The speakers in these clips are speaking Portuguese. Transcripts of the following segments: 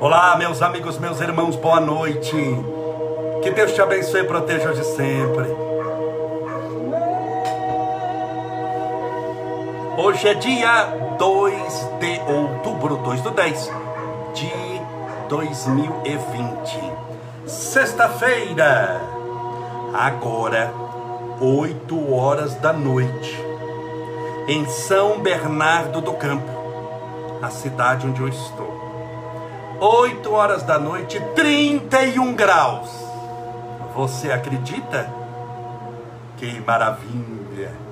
Olá, meus amigos, meus irmãos, boa noite. Que Deus te abençoe e proteja hoje sempre. Hoje é dia 2 de outubro, 2 do 10 de 2020. Sexta-feira, agora 8 horas da noite, em São Bernardo do Campo, a cidade onde eu estou. 8 horas da noite, 31 graus. Você acredita? Que maravilha!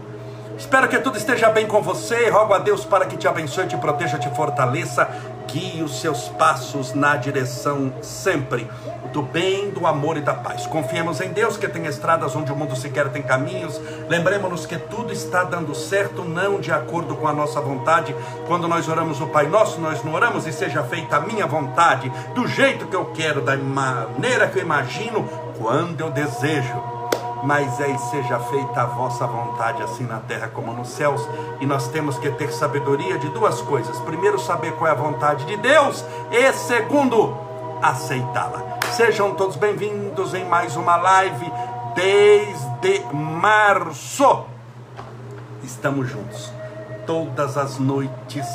Espero que tudo esteja bem com você. Rogo a Deus para que te abençoe, te proteja, te fortaleça, guie os seus passos na direção sempre do bem, do amor e da paz. Confiemos em Deus que tem estradas onde o mundo sequer tem caminhos. Lembremos-nos que tudo está dando certo, não de acordo com a nossa vontade. Quando nós oramos o Pai Nosso, nós não oramos e seja feita a minha vontade, do jeito que eu quero, da maneira que eu imagino, quando eu desejo mas é e seja feita a vossa vontade, assim na terra como nos céus. E nós temos que ter sabedoria de duas coisas: primeiro, saber qual é a vontade de Deus, e segundo, aceitá-la. Sejam todos bem-vindos em mais uma live desde março. Estamos juntos, todas as noites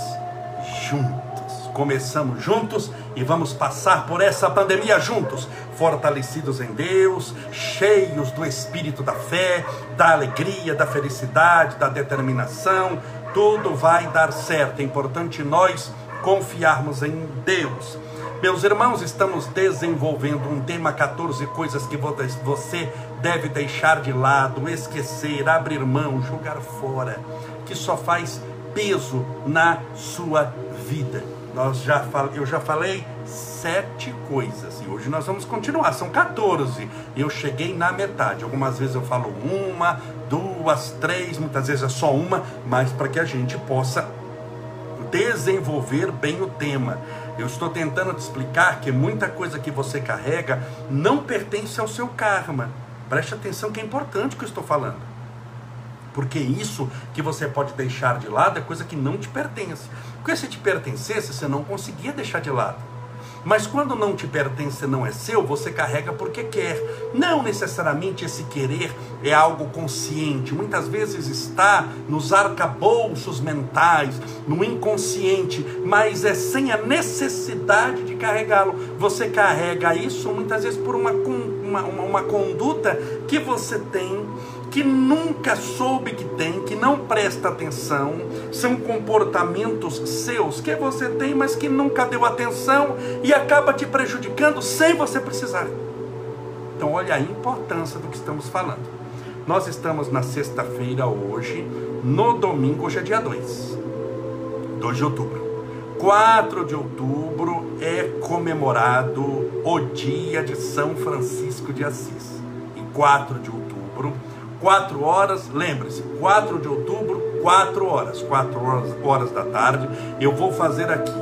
juntos. Começamos juntos e vamos passar por essa pandemia juntos, fortalecidos em Deus, cheios do espírito da fé, da alegria, da felicidade, da determinação. Tudo vai dar certo. É importante nós confiarmos em Deus. Meus irmãos, estamos desenvolvendo um tema 14 coisas que você deve deixar de lado, esquecer, abrir mão, jogar fora, que só faz peso na sua vida. Nós já eu já falei sete coisas e hoje nós vamos continuar. São 14. Eu cheguei na metade. Algumas vezes eu falo uma, duas, três, muitas vezes é só uma, mas para que a gente possa desenvolver bem o tema. Eu estou tentando te explicar que muita coisa que você carrega não pertence ao seu karma. Preste atenção que é importante o que eu estou falando. Porque isso que você pode deixar de lado é coisa que não te pertence. Porque se te pertencesse, você não conseguia deixar de lado. Mas quando não te pertence, não é seu, você carrega porque quer. Não necessariamente esse querer é algo consciente. Muitas vezes está nos arcabouços mentais, no inconsciente, mas é sem a necessidade de carregá-lo. Você carrega isso muitas vezes por uma, uma, uma conduta que você tem que nunca soube que tem, que não presta atenção, são comportamentos seus que você tem, mas que nunca deu atenção e acaba te prejudicando sem você precisar. Então, olha a importância do que estamos falando. Nós estamos na sexta-feira hoje, no domingo, hoje é dia 2, 2 de outubro. 4 de outubro é comemorado o dia de São Francisco de Assis. E 4 de outubro 4 horas, lembre-se, 4 de outubro, 4 horas, 4 horas, horas da tarde, eu vou fazer aqui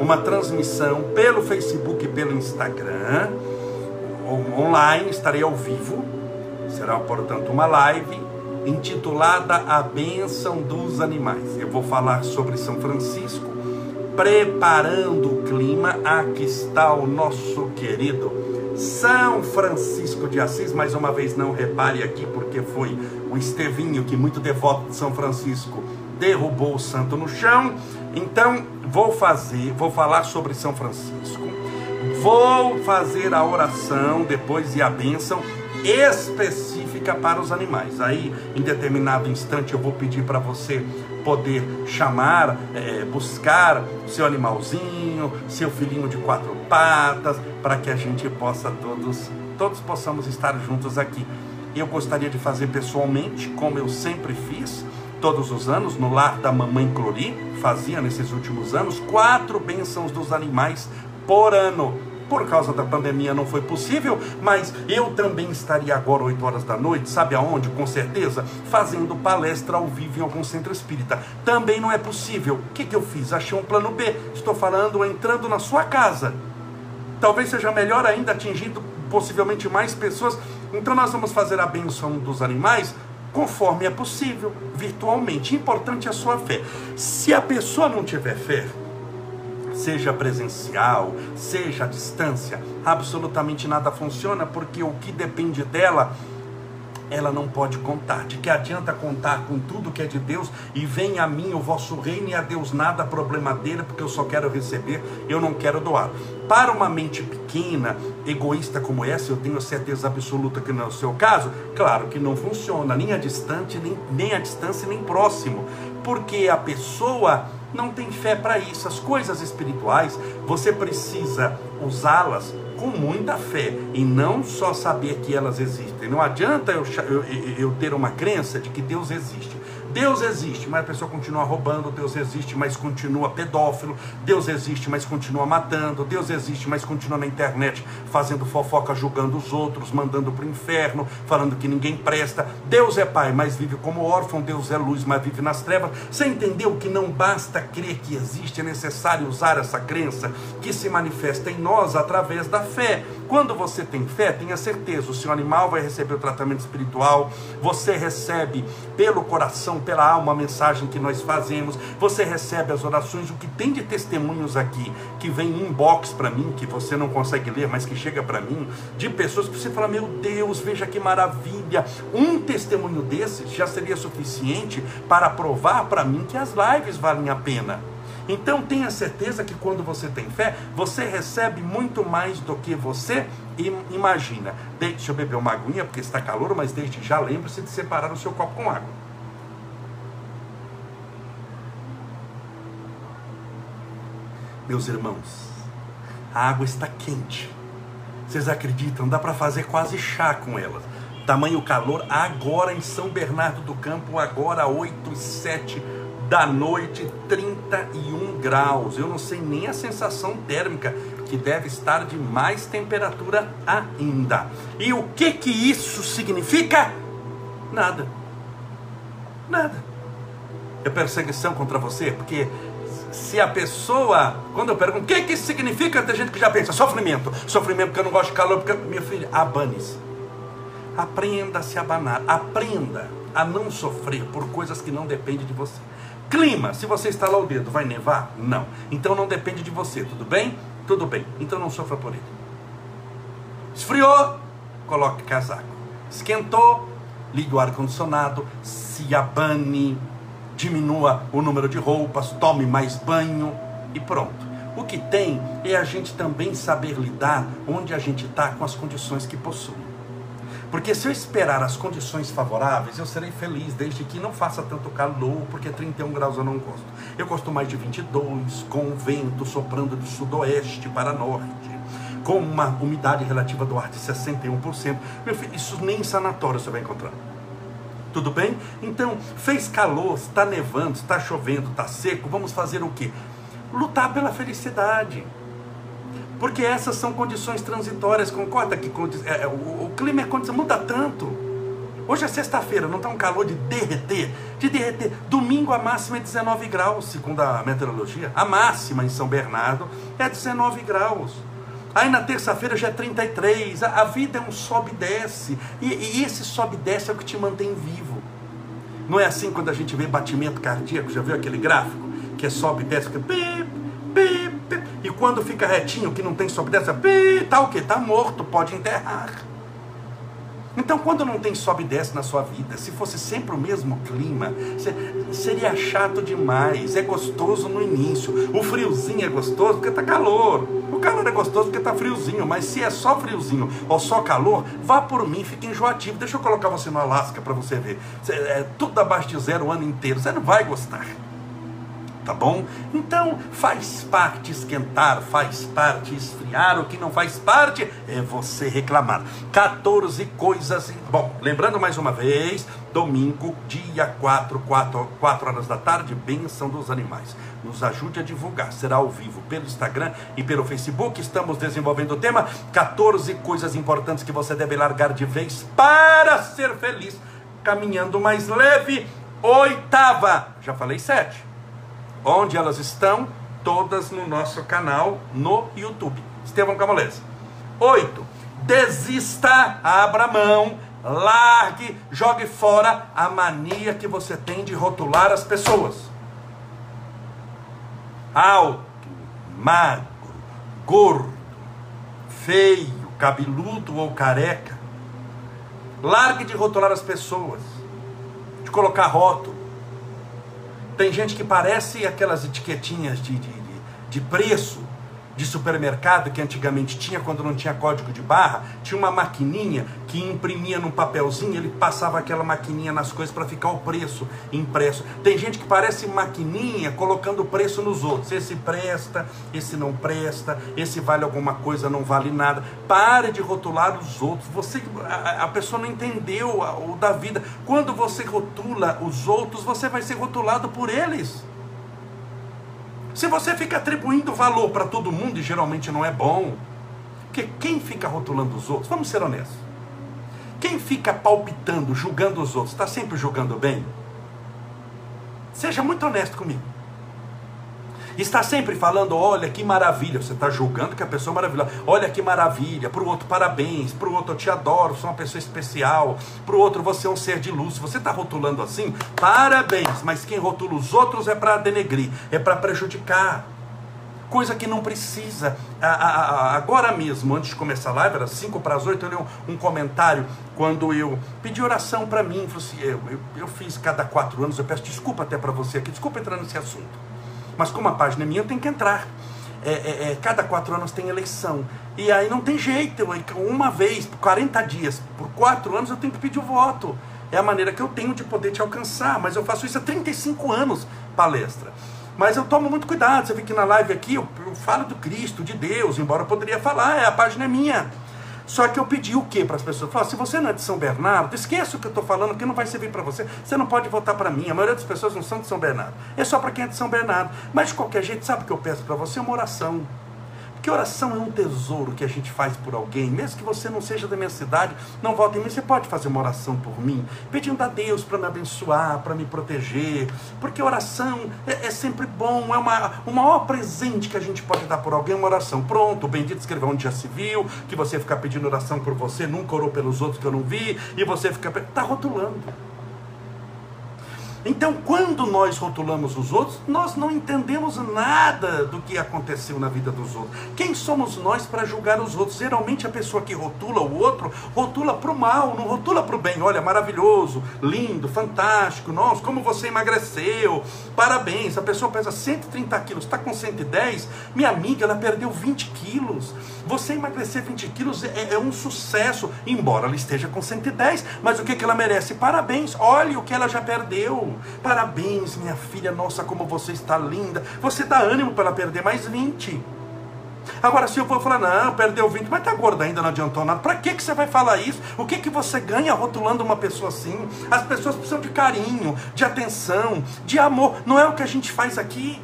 uma transmissão pelo Facebook e pelo Instagram, online, estarei ao vivo, será portanto uma live intitulada A Bênção dos Animais. Eu vou falar sobre São Francisco, preparando o clima, aqui está o nosso querido são Francisco de Assis, mais uma vez não repare aqui, porque foi o Estevinho que, muito devoto de São Francisco, derrubou o santo no chão. Então, vou fazer, vou falar sobre São Francisco, vou fazer a oração depois e a bênção específica para os animais. Aí, em determinado instante, eu vou pedir para você poder chamar, é, buscar seu animalzinho, seu filhinho de quatro patas, para que a gente possa todos, todos possamos estar juntos aqui. Eu gostaria de fazer pessoalmente, como eu sempre fiz, todos os anos, no lar da mamãe Clori, fazia nesses últimos anos, quatro bênçãos dos animais por ano. Por causa da pandemia não foi possível, mas eu também estaria agora 8 horas da noite, sabe aonde? Com certeza, fazendo palestra ao vivo em algum centro espírita. Também não é possível. O que, que eu fiz? Achei um plano B. Estou falando entrando na sua casa. Talvez seja melhor ainda atingindo possivelmente mais pessoas. Então nós vamos fazer a benção dos animais conforme é possível, virtualmente. Importante é a sua fé. Se a pessoa não tiver fé, seja presencial, seja à distância, absolutamente nada funciona, porque o que depende dela ela não pode contar. De que adianta contar com tudo que é de Deus e vem a mim o vosso reino e a Deus nada problema dele, porque eu só quero receber, eu não quero doar. Para uma mente pequena, egoísta como essa, eu tenho certeza absoluta que não é o seu caso, claro que não funciona, nem a distante, nem, nem a distância, nem próximo, porque a pessoa não tem fé para isso. As coisas espirituais, você precisa usá-las com muita fé e não só saber que elas existem. Não adianta eu, eu, eu ter uma crença de que Deus existe. Deus existe, mas a pessoa continua roubando, Deus existe, mas continua pedófilo, Deus existe, mas continua matando, Deus existe, mas continua na internet fazendo fofoca, julgando os outros, mandando para o inferno, falando que ninguém presta. Deus é pai, mas vive como órfão, Deus é luz, mas vive nas trevas. Você entendeu que não basta crer que existe, é necessário usar essa crença que se manifesta em nós através da fé. Quando você tem fé, tenha certeza, o seu animal vai receber o tratamento espiritual, você recebe pelo coração, pela alma a mensagem que nós fazemos, você recebe as orações, o que tem de testemunhos aqui, que vem inbox para mim, que você não consegue ler, mas que chega para mim, de pessoas que você fala, meu Deus, veja que maravilha. Um testemunho desses já seria suficiente para provar para mim que as lives valem a pena. Então tenha certeza que quando você tem fé, você recebe muito mais do que você imagina. Deixa eu beber uma aguinha, porque está calor, mas desde já lembre-se de separar o seu copo com água. Meus irmãos, a água está quente. Vocês acreditam? Dá para fazer quase chá com ela. Tamanho calor agora em São Bernardo do Campo, agora 8 e 7 da noite, 31 graus. Eu não sei nem a sensação térmica, que deve estar de mais temperatura ainda. E o que que isso significa? Nada. Nada. É perseguição contra você, porque se a pessoa, quando eu pergunto o que que isso significa, tem gente que já pensa sofrimento, sofrimento porque eu não gosto de calor, porque minha filha, abane-se. Aprenda a se abanar, aprenda a não sofrer por coisas que não dependem de você. Clima, se você estalar o dedo, vai nevar? Não. Então não depende de você, tudo bem? Tudo bem. Então não sofra por ele. Esfriou? Coloque casaco. Esquentou? Ligue o ar-condicionado, se abane, diminua o número de roupas, tome mais banho e pronto. O que tem é a gente também saber lidar onde a gente está com as condições que possui. Porque se eu esperar as condições favoráveis, eu serei feliz, desde que não faça tanto calor, porque 31 graus eu não gosto. Eu gosto mais de 22, com o vento soprando de sudoeste para norte, com uma umidade relativa do ar de 61%. Meu filho, isso nem em sanatório você vai encontrar. Tudo bem? Então, fez calor, está nevando, está chovendo, está seco, vamos fazer o quê? Lutar pela felicidade porque essas são condições transitórias, concorda que é, o, o, clima é condição, muda tanto. Hoje é sexta-feira, não está um calor de derreter, de derreter. Domingo a máxima é 19 graus, segundo a meteorologia. A máxima em São Bernardo é 19 graus. Aí na terça-feira já é 33. A, a, vida é um sobe e desce. E, e esse sobe e desce é o que te mantém vivo. Não é assim quando a gente vê batimento cardíaco, já viu aquele gráfico? Que é sobe e desce, fica e quando fica retinho, que não tem sobe dessa, tá o quê? Tá morto, pode enterrar. Então, quando não tem sobe e desce na sua vida, se fosse sempre o mesmo clima, seria chato demais. É gostoso no início. O friozinho é gostoso porque tá calor. O calor é gostoso porque tá friozinho. Mas se é só friozinho ou só calor, vá por mim, fica enjoativo. Deixa eu colocar você no Alasca para você ver. É tudo abaixo de zero o ano inteiro. Você não vai gostar tá bom? Então faz parte esquentar, faz parte esfriar, o que não faz parte é você reclamar. 14 coisas. Bom, lembrando mais uma vez, domingo, dia 4, 4, 4 horas da tarde, benção dos animais. Nos ajude a divulgar, será ao vivo pelo Instagram e pelo Facebook. Estamos desenvolvendo o tema 14 coisas importantes que você deve largar de vez para ser feliz, caminhando mais leve. Oitava, já falei sete Onde elas estão? Todas no nosso canal no YouTube. Estevão Camolese. Oito. Desista, abra mão Largue, jogue fora a mania que você tem de rotular as pessoas. Alto, magro, gordo, feio, cabeludo ou careca. Largue de rotular as pessoas, de colocar rótulo. Tem gente que parece aquelas etiquetinhas de, de, de preço de supermercado que antigamente tinha quando não tinha código de barra, tinha uma maquininha que imprimia num papelzinho, ele passava aquela maquininha nas coisas para ficar o preço impresso. Tem gente que parece maquininha colocando preço nos outros. Esse presta, esse não presta, esse vale alguma coisa, não vale nada. Pare de rotular os outros. Você a, a pessoa não entendeu o da vida. Quando você rotula os outros, você vai ser rotulado por eles. Se você fica atribuindo valor para todo mundo, e geralmente não é bom, porque quem fica rotulando os outros, vamos ser honestos, quem fica palpitando, julgando os outros, está sempre julgando bem? Seja muito honesto comigo está sempre falando: olha que maravilha. Você está julgando que a pessoa é maravilhosa. Olha que maravilha. Para o outro, parabéns. Para o outro, eu te adoro. Sou uma pessoa especial. Para o outro, você é um ser de luz. Você está rotulando assim? Parabéns. Mas quem rotula os outros é para denegrir, é para prejudicar. Coisa que não precisa. Agora mesmo, antes de começar a live, era 5 para as 8, eu li um, comentário quando eu pedi oração para mim. Assim, eu, eu, eu fiz cada quatro anos, eu peço desculpa até para você aqui, desculpa entrar nesse assunto. Mas como a página é minha, eu tenho que entrar. É, é, é, cada quatro anos tem eleição. E aí não tem jeito. Uma vez, por 40 dias, por quatro anos, eu tenho que pedir o voto. É a maneira que eu tenho de poder te alcançar. Mas eu faço isso há 35 anos, palestra. Mas eu tomo muito cuidado. Você vê que na live aqui eu, eu falo do Cristo, de Deus, embora eu poderia falar, é, a página é minha. Só que eu pedi o que para as pessoas? Falei, se você não é de São Bernardo, esqueça o que eu estou falando, que não vai servir para você. Você não pode votar para mim. A maioria das pessoas não são de São Bernardo. É só para quem é de São Bernardo. Mas de qualquer jeito, sabe o que eu peço para você? Uma oração. Porque oração é um tesouro que a gente faz por alguém, mesmo que você não seja da minha cidade, não volte em mim, você pode fazer uma oração por mim, pedindo a Deus para me abençoar, para me proteger, porque oração é, é, sempre bom, é uma, o maior presente que a gente pode dar por alguém é uma oração. Pronto, o bendito escreveu onde já se viu, que você ficar pedindo oração por você, nunca orou pelos outros que eu não vi, e você fica. Está rotulando. Então, quando nós rotulamos os outros, nós não entendemos nada do que aconteceu na vida dos outros. Quem somos nós para julgar os outros? Geralmente, a pessoa que rotula o outro, rotula para o mal, não rotula para o bem. Olha, maravilhoso, lindo, fantástico, nossa, como você emagreceu, parabéns. A pessoa pesa 130 quilos, está com 110, minha amiga, ela perdeu 20 quilos. Você emagrecer 20 quilos é, é um sucesso, embora ela esteja com 110, mas o que, que ela merece? Parabéns, olhe o que ela já perdeu. Parabéns, minha filha, nossa, como você está linda. Você dá ânimo para perder mais 20. Agora, se eu for falar, não, perdeu 20, mas tá gorda ainda, não adiantou nada. Para que, que você vai falar isso? O que, que você ganha rotulando uma pessoa assim? As pessoas precisam de carinho, de atenção, de amor. Não é o que a gente faz aqui.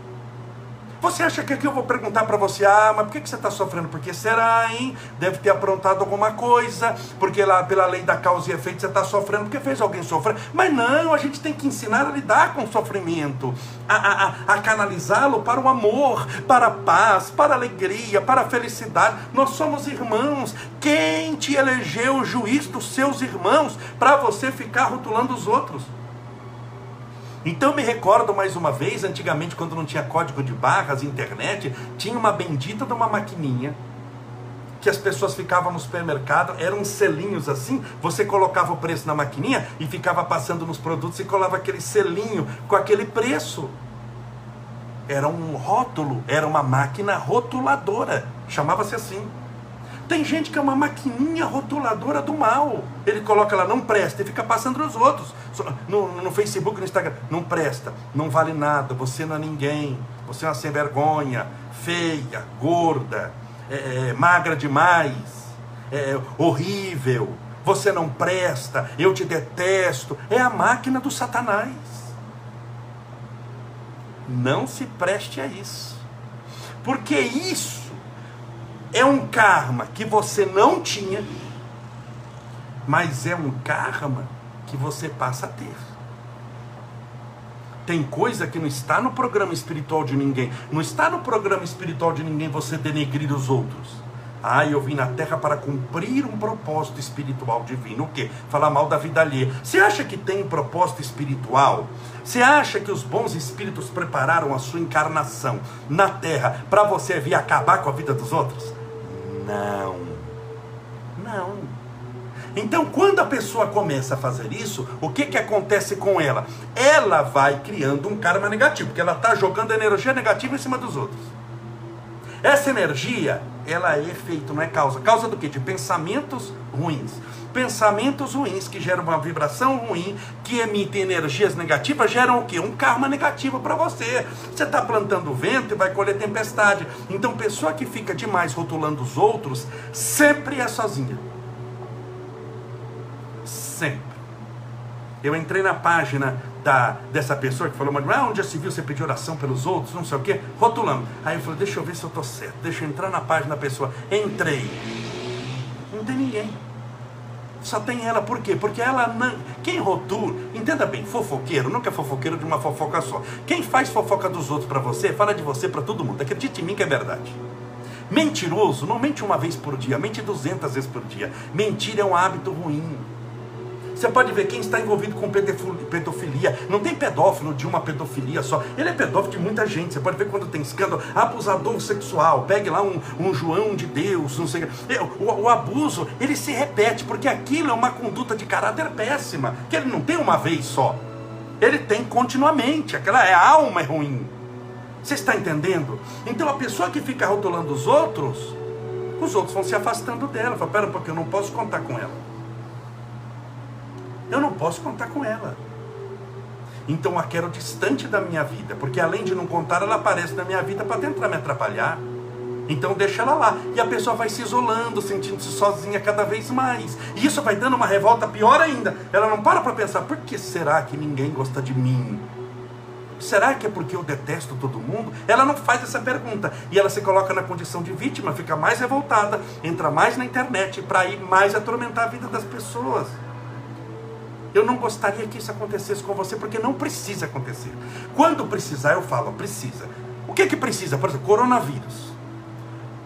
Você acha que aqui eu vou perguntar para você, ah, mas por que, que você está sofrendo? Porque será, hein? Deve ter aprontado alguma coisa, porque lá pela lei da causa e efeito você está sofrendo, porque fez alguém sofrer. Mas não, a gente tem que ensinar a lidar com o sofrimento, a, a, a canalizá-lo para o amor, para a paz, para a alegria, para a felicidade. Nós somos irmãos. Quem te elegeu juiz dos seus irmãos para você ficar rotulando os outros? Então me recordo mais uma vez, antigamente quando não tinha código de barras, internet, tinha uma bendita de uma maquininha que as pessoas ficavam no supermercado, eram selinhos assim, você colocava o preço na maquininha e ficava passando nos produtos e colava aquele selinho com aquele preço. Era um rótulo, era uma máquina rotuladora, chamava-se assim. Tem gente que é uma maquininha rotuladora do mal. Ele coloca lá, não presta, e fica passando nos outros. No, no Facebook, no Instagram, não presta, não vale nada, você não é ninguém, você é uma sem vergonha, feia, gorda, é, é, magra demais, é, horrível, você não presta, eu te detesto. É a máquina do Satanás. Não se preste a isso. Porque isso é um karma que você não tinha, mas é um karma que você passa a ter. Tem coisa que não está no programa espiritual de ninguém. Não está no programa espiritual de ninguém você denegrir os outros. Ah, eu vim na terra para cumprir um propósito espiritual divino. O quê? Falar mal da vida alheia. Você acha que tem propósito espiritual? Você acha que os bons espíritos prepararam a sua encarnação na terra para você vir acabar com a vida dos outros? Não. Não. Então, quando a pessoa começa a fazer isso, o que, que acontece com ela? Ela vai criando um karma negativo, porque ela está jogando energia negativa em cima dos outros. Essa energia, ela é efeito, não é causa. Causa do que? De pensamentos ruins. Pensamentos ruins que geram uma vibração ruim, que emitem energias negativas, geram o que? Um karma negativo para você. Você está plantando vento e vai colher tempestade. Então, pessoa que fica demais rotulando os outros, sempre é sozinha. Sempre. Eu entrei na página da, dessa pessoa que falou, mas ah, onde já se viu você pedir oração pelos outros, não sei o quê, rotulando. Aí eu falei, deixa eu ver se eu estou certo, deixa eu entrar na página da pessoa. Entrei. Não tem ninguém. Só tem ela, por quê? Porque ela não. Quem rotula, entenda bem, fofoqueiro, nunca é fofoqueiro de uma fofoca só. Quem faz fofoca dos outros para você, fala de você para todo mundo. Acredite em mim que é verdade. Mentiroso não mente uma vez por dia, mente duzentas vezes por dia. Mentir é um hábito ruim. Você pode ver quem está envolvido com pedofilia. Não tem pedófilo de uma pedofilia só. Ele é pedófilo de muita gente. Você pode ver quando tem escândalo. Abusador sexual. Pegue lá um, um João de Deus. Não sei. O, o abuso, ele se repete, porque aquilo é uma conduta de caráter péssima. Que ele não tem uma vez só. Ele tem continuamente. Aquela é a alma é ruim. Você está entendendo? Então a pessoa que fica rotulando os outros, os outros vão se afastando dela. Fala, pera, porque eu não posso contar com ela eu não posso contar com ela. Então a quero distante da minha vida, porque além de não contar, ela aparece na minha vida para tentar me atrapalhar. Então deixa ela lá. E a pessoa vai se isolando, sentindo-se sozinha cada vez mais. E isso vai dando uma revolta pior ainda. Ela não para para pensar, por que será que ninguém gosta de mim? Será que é porque eu detesto todo mundo? Ela não faz essa pergunta. E ela se coloca na condição de vítima, fica mais revoltada, entra mais na internet para ir mais atormentar a vida das pessoas. Eu não gostaria que isso acontecesse com você, porque não precisa acontecer. Quando precisar, eu falo, precisa. O que que precisa? Por exemplo, coronavírus.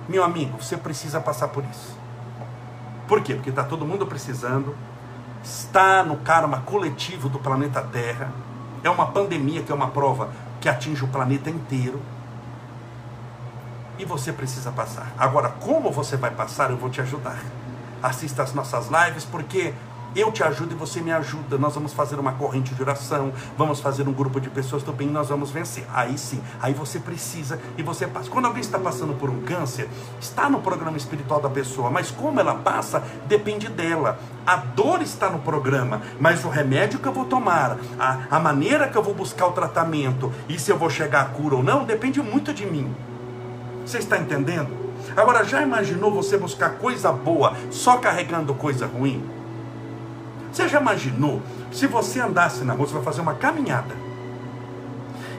Meu amigo, você precisa passar por isso. Por quê? Porque está todo mundo precisando, está no karma coletivo do planeta Terra, é uma pandemia que é uma prova que atinge o planeta inteiro. E você precisa passar. Agora, como você vai passar, eu vou te ajudar. Assista as nossas lives, porque eu te ajudo e você me ajuda. Nós vamos fazer uma corrente de oração, vamos fazer um grupo de pessoas do bem nós vamos vencer. Aí sim, aí você precisa e você passa. Quando alguém está passando por um câncer, está no programa espiritual da pessoa, mas como ela passa, depende dela. A dor está no programa, mas o remédio que eu vou tomar, a, a maneira que eu vou buscar o tratamento e se eu vou chegar à cura ou não, depende muito de mim. Você está entendendo? Agora, já imaginou você buscar coisa boa só carregando coisa ruim? Você já imaginou se você andasse na rua, você vai fazer uma caminhada,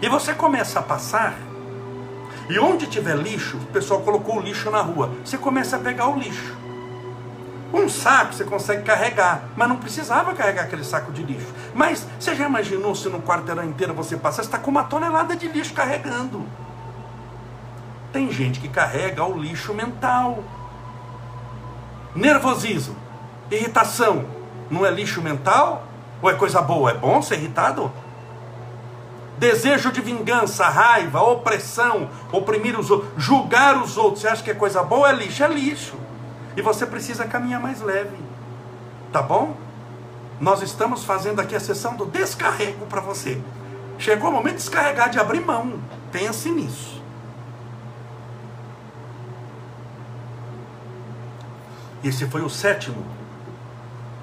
e você começa a passar, e onde tiver lixo, o pessoal colocou o lixo na rua, você começa a pegar o lixo. Um saco você consegue carregar, mas não precisava carregar aquele saco de lixo. Mas você já imaginou se no quarteirão inteiro você passar, você está com uma tonelada de lixo carregando? Tem gente que carrega o lixo mental. Nervosismo, irritação, não é lixo mental? Ou é coisa boa? É bom ser irritado? Desejo de vingança, raiva, opressão, oprimir os outros, julgar os outros. Você acha que é coisa boa? É lixo? É lixo. E você precisa caminhar mais leve. Tá bom? Nós estamos fazendo aqui a sessão do descarrego para você. Chegou o momento de descarregar, de abrir mão. Pense nisso. Esse foi o sétimo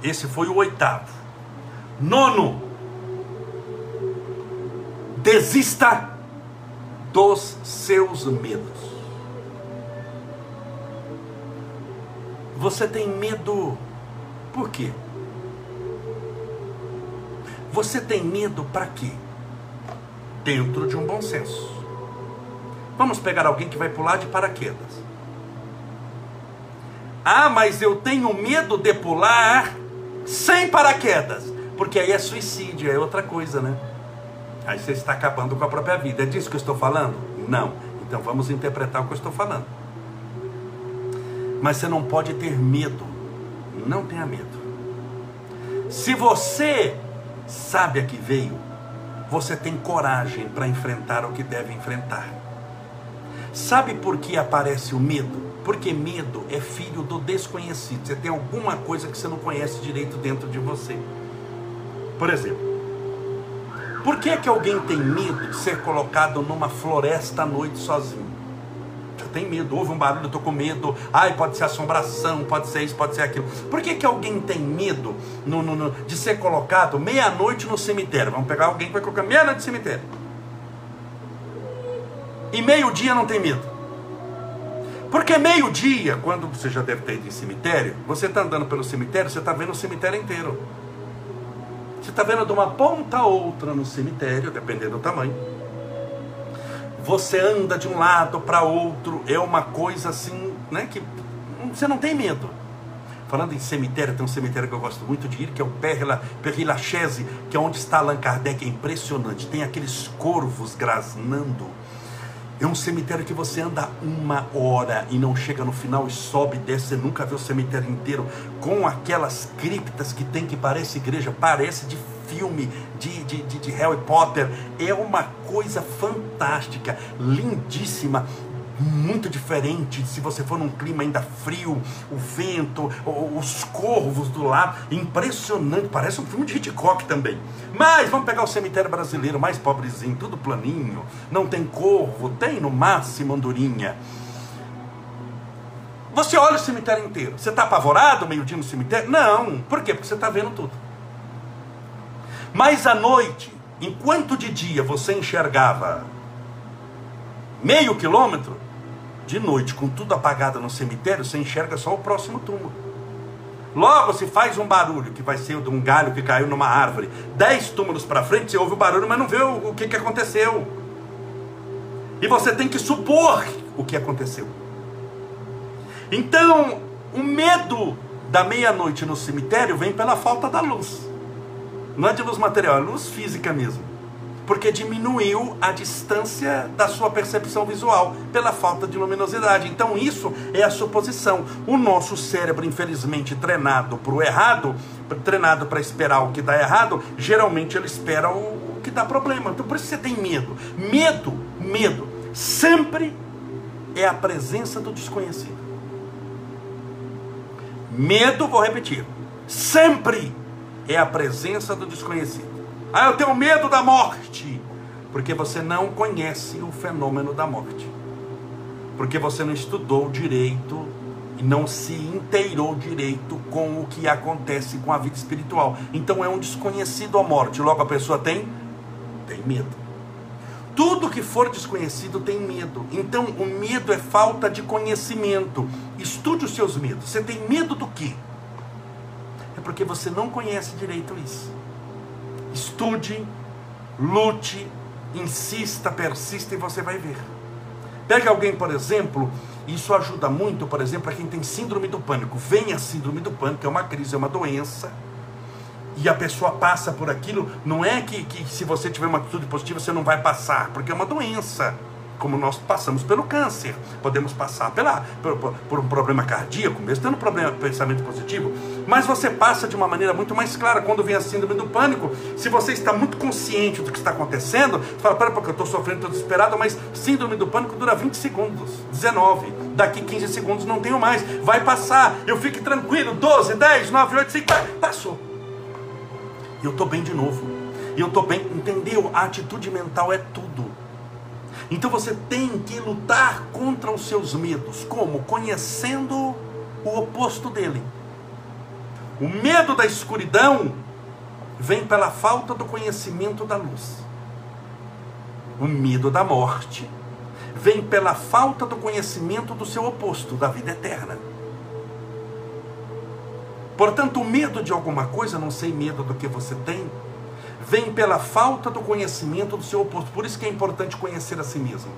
esse foi o oitavo. Nono, desista dos seus medos. Você tem medo por quê? Você tem medo para quê? Dentro de um bom senso. Vamos pegar alguém que vai pular de paraquedas. Ah, mas eu tenho medo de pular sem paraquedas, porque aí é suicídio, é outra coisa, né? Aí você está acabando com a própria vida. É disso que eu estou falando? Não. Então vamos interpretar o que eu estou falando. Mas você não pode ter medo. Não tenha medo. Se você sabe a que veio, você tem coragem para enfrentar o que deve enfrentar. Sabe por que aparece o medo? Porque medo é filho do desconhecido. Você tem alguma coisa que você não conhece direito dentro de você. Por exemplo, por que, que alguém tem medo de ser colocado numa floresta à noite sozinho? Você tem medo, houve um barulho, eu estou com medo. Ai, pode ser assombração, pode ser isso, pode ser aquilo. Por que, que alguém tem medo no, no, no, de ser colocado meia-noite no cemitério? Vamos pegar alguém que vai colocar meia-noite no cemitério. E meio-dia não tem medo. Porque meio-dia, quando você já deve ter ido em cemitério, você está andando pelo cemitério, você está vendo o cemitério inteiro. Você está vendo de uma ponta a outra no cemitério, dependendo do tamanho. Você anda de um lado para outro, é uma coisa assim, né? Que você não tem medo. Falando em cemitério, tem um cemitério que eu gosto muito de ir, que é o Père, Père Lachaise, que é onde está Allan Kardec, é impressionante. Tem aqueles corvos grasnando é um cemitério que você anda uma hora e não chega no final e sobe e desce. Você nunca vê o cemitério inteiro com aquelas criptas que tem que parece igreja, parece de filme de, de, de, de Harry Potter. É uma coisa fantástica, lindíssima muito diferente se você for num clima ainda frio, o vento, os corvos do lado, impressionante, parece um filme de Hitchcock também. Mas vamos pegar o cemitério brasileiro, mais pobrezinho, tudo planinho, não tem corvo, tem no máximo andorinha. Você olha o cemitério inteiro, você está apavorado meio-dia no cemitério? Não, por quê? Porque você está vendo tudo. Mas à noite, enquanto de dia você enxergava meio quilômetro, de noite, com tudo apagado no cemitério, você enxerga só o próximo túmulo. Logo se faz um barulho, que vai ser de um galho que caiu numa árvore. Dez túmulos para frente, você ouve o barulho, mas não vê o, o que, que aconteceu. E você tem que supor o que aconteceu. Então, o medo da meia-noite no cemitério vem pela falta da luz. Não é de luz material, é luz física mesmo porque diminuiu a distância da sua percepção visual pela falta de luminosidade. Então, isso é a suposição. O nosso cérebro, infelizmente, treinado para o errado, treinado para esperar o que dá errado, geralmente ele espera o que dá problema. Então, por isso você tem medo. Medo, medo, sempre é a presença do desconhecido. Medo, vou repetir, sempre é a presença do desconhecido. Ah, eu tenho medo da morte. Porque você não conhece o fenômeno da morte. Porque você não estudou direito e não se inteirou direito com o que acontece com a vida espiritual. Então é um desconhecido a morte. Logo a pessoa tem tem medo. Tudo que for desconhecido tem medo. Então o medo é falta de conhecimento. Estude os seus medos. Você tem medo do quê? É porque você não conhece direito isso. Estude, lute, insista, persista e você vai ver. Pega alguém, por exemplo, isso ajuda muito, por exemplo, para quem tem síndrome do pânico. Vem a síndrome do pânico, é uma crise, é uma doença. E a pessoa passa por aquilo, não é que, que se você tiver uma atitude positiva você não vai passar, porque é uma doença como nós passamos pelo câncer, podemos passar pela, por, por um problema cardíaco, mesmo tendo problema de pensamento positivo, mas você passa de uma maneira muito mais clara quando vem a síndrome do pânico. Se você está muito consciente do que está acontecendo, fala, pera, porque eu estou sofrendo, estou desesperado, mas síndrome do pânico dura 20 segundos, 19, daqui 15 segundos não tenho mais, vai passar, eu fique tranquilo, 12, 10, 9, 8, 5, passou. E eu estou bem de novo. E eu estou bem, entendeu? A atitude mental é tudo. Então você tem que lutar contra os seus medos. Como? Conhecendo o oposto dele. O medo da escuridão vem pela falta do conhecimento da luz. O medo da morte vem pela falta do conhecimento do seu oposto, da vida eterna. Portanto, o medo de alguma coisa, não sei medo do que você tem, vem pela falta do conhecimento do seu oposto. Por isso que é importante conhecer a si mesmo.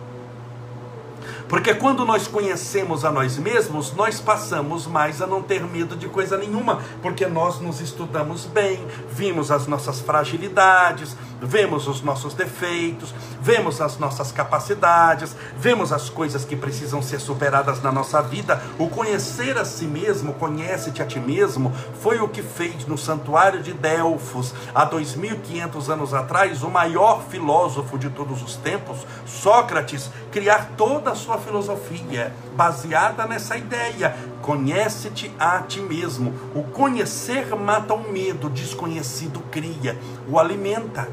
Porque quando nós conhecemos a nós mesmos, nós passamos mais a não ter medo de coisa nenhuma, porque nós nos estudamos bem, vimos as nossas fragilidades, vemos os nossos defeitos, vemos as nossas capacidades, vemos as coisas que precisam ser superadas na nossa vida. O conhecer a si mesmo, conhece-te a ti mesmo, foi o que fez no santuário de Delfos, há 2500 anos atrás, o maior filósofo de todos os tempos, Sócrates, criar toda a sua filosofia baseada nessa ideia. Conhece-te a ti mesmo. O conhecer mata o medo, o desconhecido cria, o alimenta.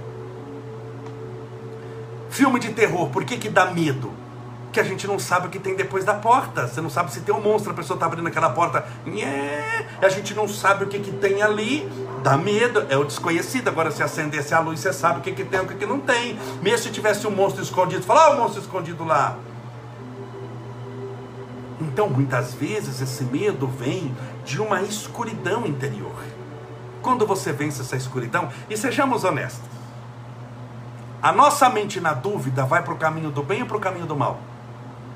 Filme de terror, por que, que dá medo? Que a gente não sabe o que tem depois da porta. Você não sabe se tem um monstro, a pessoa está abrindo aquela porta. Nhê, a gente não sabe o que, que tem ali. Dá medo, é o desconhecido. Agora, se acendesse a luz, você sabe o que, que tem e o que, que não tem. Mesmo se tivesse um monstro escondido, fala, ah, o monstro escondido lá. Então, muitas vezes, esse medo vem de uma escuridão interior. Quando você vence essa escuridão, e sejamos honestos, a nossa mente na dúvida vai para o caminho do bem ou para o caminho do mal?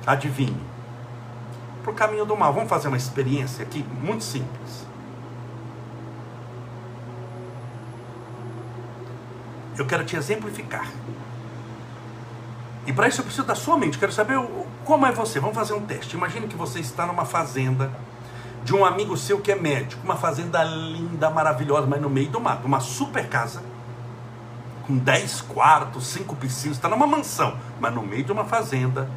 Adivinhe. Para o caminho do mal. Vamos fazer uma experiência aqui muito simples. Eu quero te exemplificar. E para isso eu preciso da sua mente. Quero saber como é você. Vamos fazer um teste. Imagine que você está numa fazenda de um amigo seu que é médico. Uma fazenda linda, maravilhosa, mas no meio do mato. Uma super casa com 10 quartos, 5 piscinas, está numa mansão, mas no meio de uma fazenda,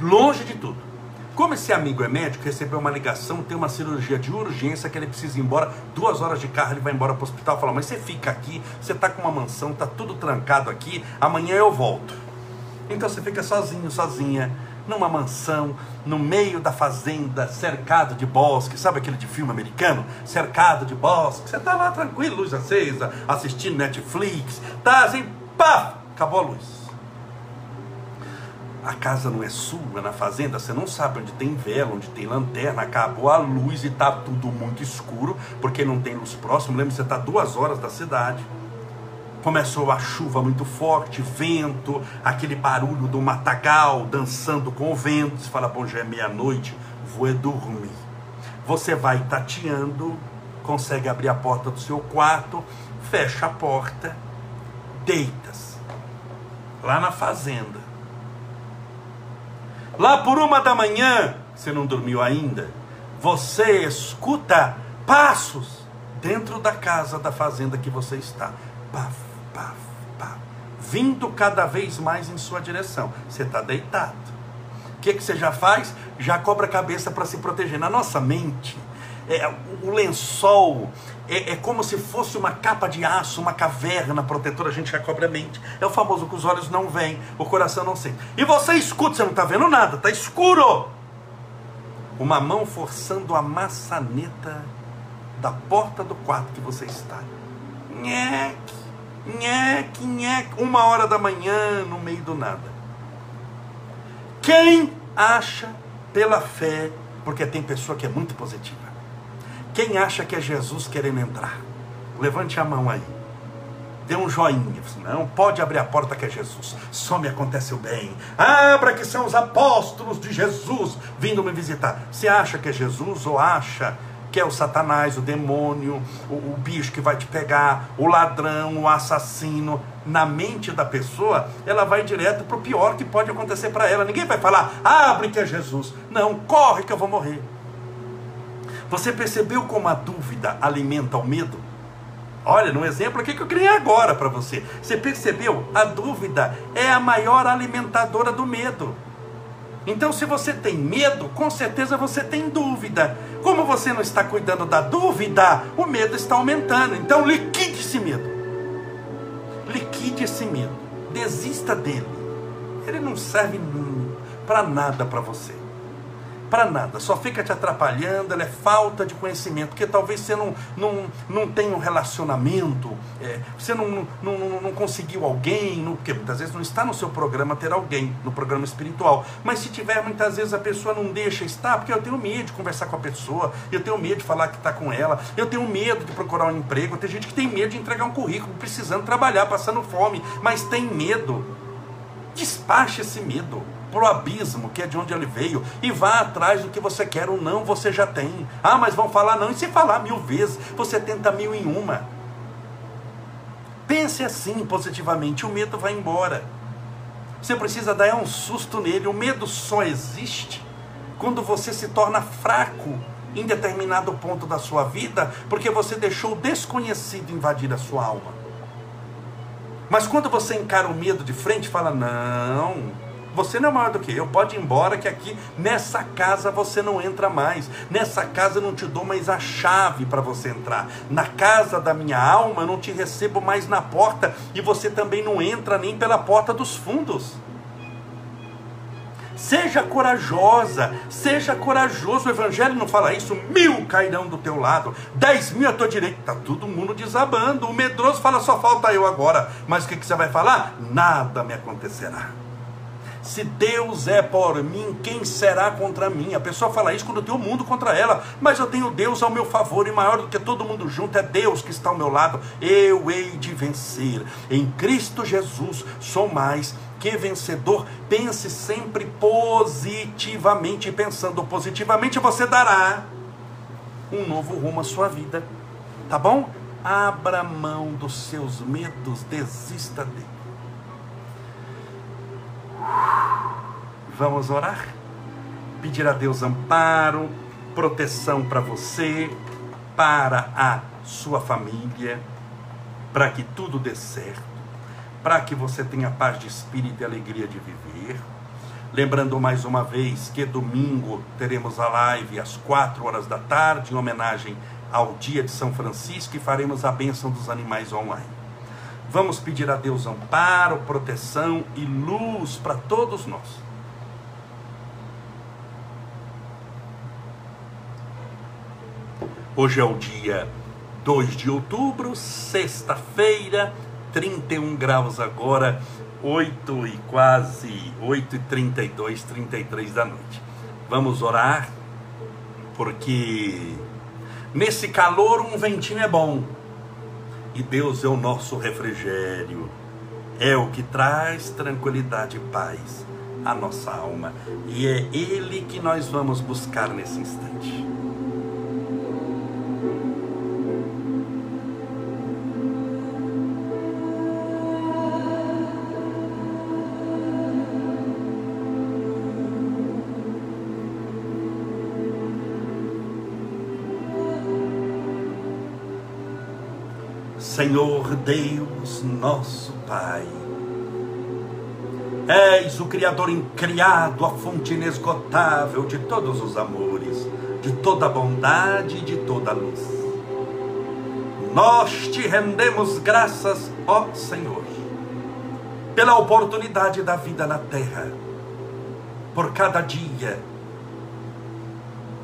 longe de tudo. Como esse amigo é médico, recebeu uma ligação, tem uma cirurgia de urgência que ele precisa ir embora, duas horas de carro ele vai embora para o hospital, fala, mas você fica aqui, você está com uma mansão, está tudo trancado aqui, amanhã eu volto. Então você fica sozinho, sozinha, numa mansão, no meio da fazenda, cercado de bosque, sabe aquele de filme americano? Cercado de bosque, você tá lá tranquilo, luz acesa, assistindo Netflix, tá assim, pá, acabou a luz. A casa não é sua, na fazenda, você não sabe onde tem vela, onde tem lanterna, acabou a luz e tá tudo muito escuro, porque não tem luz próxima. Lembra, você tá duas horas da cidade Começou a chuva muito forte, vento, aquele barulho do matagal dançando com o vento. Você fala, bom, já é meia-noite, vou é dormir. Você vai tateando, consegue abrir a porta do seu quarto, fecha a porta, deitas. Lá na fazenda. Lá por uma da manhã, você não dormiu ainda, você escuta passos dentro da casa da fazenda que você está. Paf, pá, pá, vindo cada vez mais em sua direção. Você está deitado. O que, que você já faz? Já cobra a cabeça para se proteger. Na nossa mente, é, o lençol é, é, como se fosse uma capa de aço, uma caverna protetora, a gente já cobre a mente. É o famoso que os olhos não veem, o coração não sente. E você escuta, você não está vendo nada, está escuro. Uma mão forçando a maçaneta da porta do quarto que você está. Nheque nheque, nheque, uma hora da manhã, no meio do nada. Quem acha pela fé, porque tem pessoa que é muito positiva, quem acha que é Jesus querendo entrar? Levante a mão aí. Dê um joinha. Não, pode abrir a porta que é Jesus. Só me acontece o bem. Abra que são os apóstolos de Jesus vindo me visitar. Você acha que é Jesus ou acha que é o Satanás, o demônio, o, o, bicho que vai te pegar, o ladrão, o assassino, na mente da pessoa, ela vai direto para o pior que pode acontecer para ela. Ninguém vai falar, abre que é Jesus. Não, corre que eu vou morrer. Você percebeu como a dúvida alimenta o medo? Olha, no exemplo aqui que eu criei agora para você. Você percebeu? A dúvida é a maior alimentadora do medo. Então, se você tem medo, com certeza você tem dúvida. Como você não está cuidando da dúvida, o medo está aumentando. Então, liquide esse medo. Liquide esse medo. Desista dele. Ele não serve para nada para você para nada, só fica te atrapalhando, ela é falta de conhecimento, porque talvez você não, não, não tenha um relacionamento, é, você não, não, não, não conseguiu alguém, não, porque muitas vezes não está no seu programa ter alguém, no programa espiritual, mas se tiver, muitas vezes a pessoa não deixa estar, porque eu tenho medo de conversar com a pessoa, eu tenho medo de falar que está com ela, eu tenho medo de procurar um emprego, tem gente que tem medo de entregar um currículo, precisando trabalhar, passando fome, mas tem medo. Despache esse medo. Pro abismo, que é de onde ele veio, e vá atrás do que você quer ou não, você já tem. Ah, mas vão falar não, e se falar mil vezes, você tenta mil em uma. Pense assim positivamente, o medo vai embora. Você precisa dar um susto nele. O medo só existe quando você se torna fraco em determinado ponto da sua vida, porque você deixou o desconhecido invadir a sua alma. Mas quando você encara o medo de frente, fala: Não, você não é maior do que eu, pode ir embora que aqui nessa casa você não entra mais. Nessa casa eu não te dou mais a chave para você entrar. Na casa da minha alma eu não te recebo mais na porta e você também não entra nem pela porta dos fundos. Seja corajosa, seja corajoso. O Evangelho não fala isso. Mil cairão do teu lado, dez mil à tua direita. Está todo mundo desabando. O medroso fala: só falta eu agora. Mas o que, que você vai falar? Nada me acontecerá. Se Deus é por mim, quem será contra mim? A pessoa fala isso quando tem o mundo contra ela, mas eu tenho Deus ao meu favor e maior do que todo mundo junto é Deus que está ao meu lado. Eu hei de vencer. Em Cristo Jesus sou mais que vencedor. Pense sempre positivamente. Pensando positivamente, você dará um novo rumo à sua vida. Tá bom? Abra mão dos seus medos, desista dele. Vamos orar? Pedir a Deus amparo, proteção para você, para a sua família, para que tudo dê certo, para que você tenha paz de espírito e alegria de viver. Lembrando mais uma vez que domingo teremos a live às quatro horas da tarde, em homenagem ao dia de São Francisco, e faremos a bênção dos animais online. Vamos pedir a Deus amparo, proteção e luz para todos nós. Hoje é o dia 2 de outubro, sexta-feira, 31 graus agora, 8 e quase 8 e 32, 33 da noite. Vamos orar, porque nesse calor um ventinho é bom. E Deus é o nosso refrigério. É o que traz tranquilidade e paz à nossa alma. E é Ele que nós vamos buscar nesse instante. Senhor Deus, nosso Pai. És o Criador incriado, a fonte inesgotável de todos os amores, de toda bondade e de toda luz. Nós te rendemos graças, ó Senhor, pela oportunidade da vida na terra, por cada dia,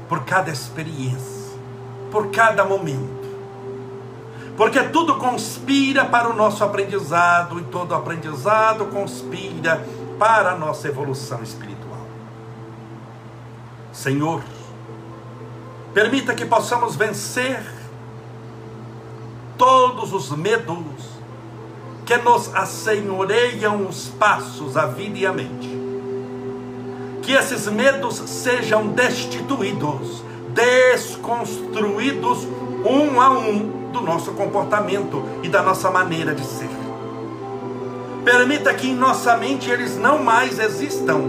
por cada experiência, por cada momento porque tudo conspira para o nosso aprendizado e todo aprendizado conspira para a nossa evolução espiritual. Senhor, permita que possamos vencer todos os medos que nos assenhoreiam os passos, a vida e a mente. Que esses medos sejam destituídos, desconstruídos um a um do nosso comportamento e da nossa maneira de ser. Permita que em nossa mente eles não mais existam,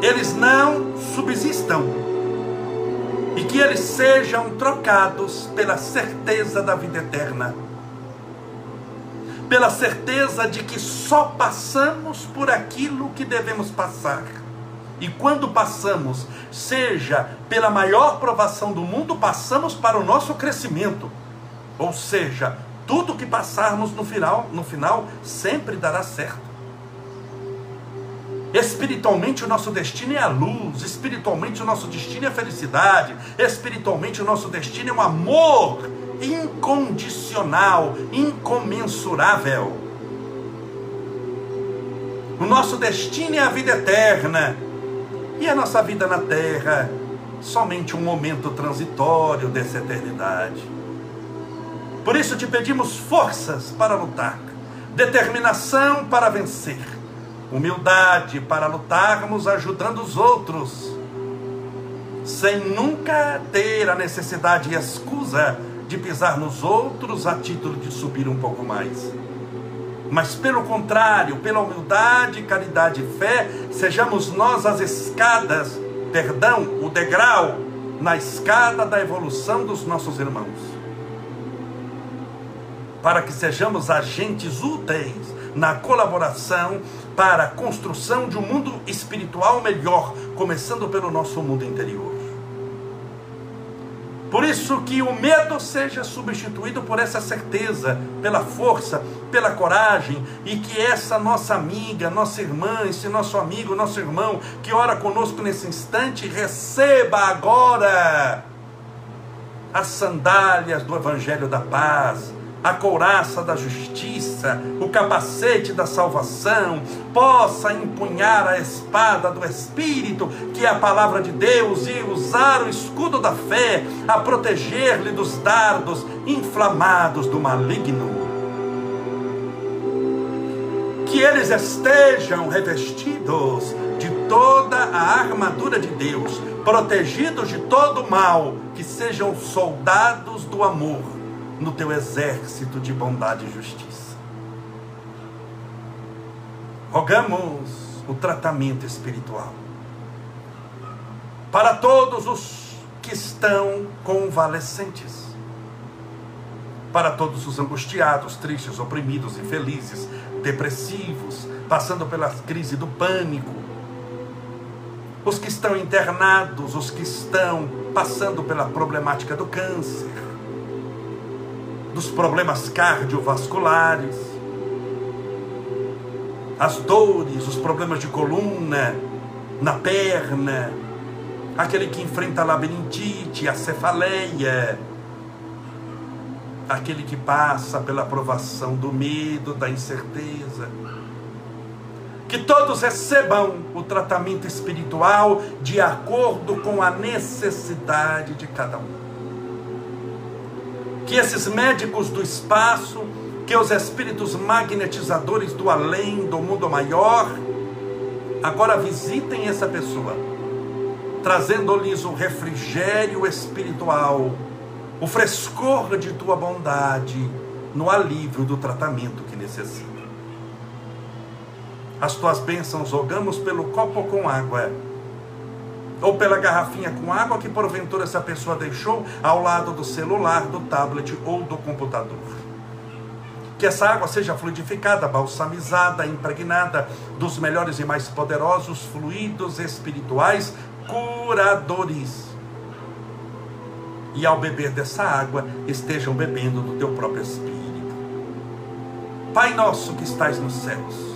eles não subsistam, e que eles sejam trocados pela certeza da vida eterna, pela certeza de que só passamos por aquilo que devemos passar e quando passamos, seja pela maior provação do mundo, passamos para o nosso crescimento. Ou seja, tudo que passarmos no final, no final sempre dará certo. Espiritualmente o nosso destino é a luz, espiritualmente o nosso destino é a felicidade, espiritualmente o nosso destino é um amor incondicional, incomensurável. O nosso destino é a vida eterna. E a nossa vida na terra, somente um momento transitório dessa eternidade. Por isso te pedimos forças para lutar, determinação para vencer, humildade para lutarmos ajudando os outros, sem nunca ter a necessidade e escusa de pisar nos outros a título de subir um pouco mais. Mas pelo contrário, pela humildade, caridade e fé, sejamos nós as escadas, perdão, o degrau na escada da evolução dos nossos irmãos. Para que sejamos agentes úteis na colaboração para a construção de um mundo espiritual melhor, começando pelo nosso mundo interior. Por isso que o medo seja substituído por essa certeza, pela força, pela coragem, e que essa nossa amiga, nossa irmã, esse nosso amigo, nosso irmão, que ora conosco nesse instante, receba agora as sandálias do Evangelho da Paz, a couraça da justiça, o capacete da salvação, possa empunhar a espada do Espírito, que é a palavra de Deus, e usar o escudo da fé a proteger-lhe dos dardos inflamados do maligno. Que eles estejam revestidos de toda a armadura de Deus, protegidos de todo o mal, que sejam soldados do amor no teu exército de bondade e justiça. Rogamos o tratamento espiritual para todos os que estão convalescentes, para todos os angustiados, tristes, oprimidos, infelizes, depressivos, passando pela crise do pânico, os que estão internados, os que estão passando pela problemática do câncer, dos problemas cardiovasculares, as dores, os problemas de coluna, na perna, aquele que enfrenta a labirintite, a cefaleia, aquele que passa pela provação do medo, da incerteza. Que todos recebam o tratamento espiritual de acordo com a necessidade de cada um que esses médicos do espaço, que os espíritos magnetizadores do além, do mundo maior, agora visitem essa pessoa, trazendo-lhes o refrigério espiritual, o frescor de tua bondade, no alívio do tratamento que necessita. As tuas bênçãos rogamos pelo copo com água ou pela garrafinha com água que porventura essa pessoa deixou ao lado do celular, do tablet ou do computador. Que essa água seja fluidificada, balsamizada, impregnada dos melhores e mais poderosos fluidos espirituais curadores. E ao beber dessa água, estejam bebendo do teu próprio espírito. Pai nosso que estais nos céus,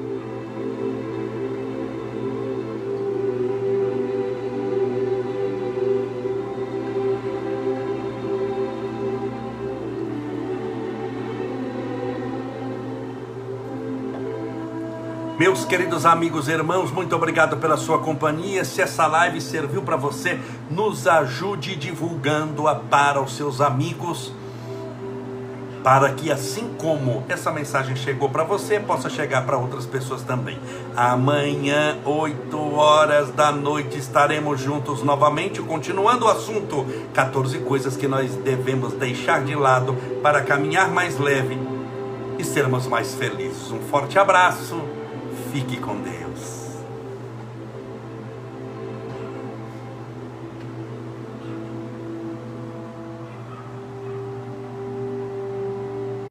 Meus queridos amigos e irmãos, muito obrigado pela sua companhia. Se essa live serviu para você, nos ajude divulgando-a para os seus amigos, para que assim como essa mensagem chegou para você, possa chegar para outras pessoas também. Amanhã, 8 horas da noite, estaremos juntos novamente, continuando o assunto: 14 coisas que nós devemos deixar de lado para caminhar mais leve e sermos mais felizes. Um forte abraço Fique com Deus.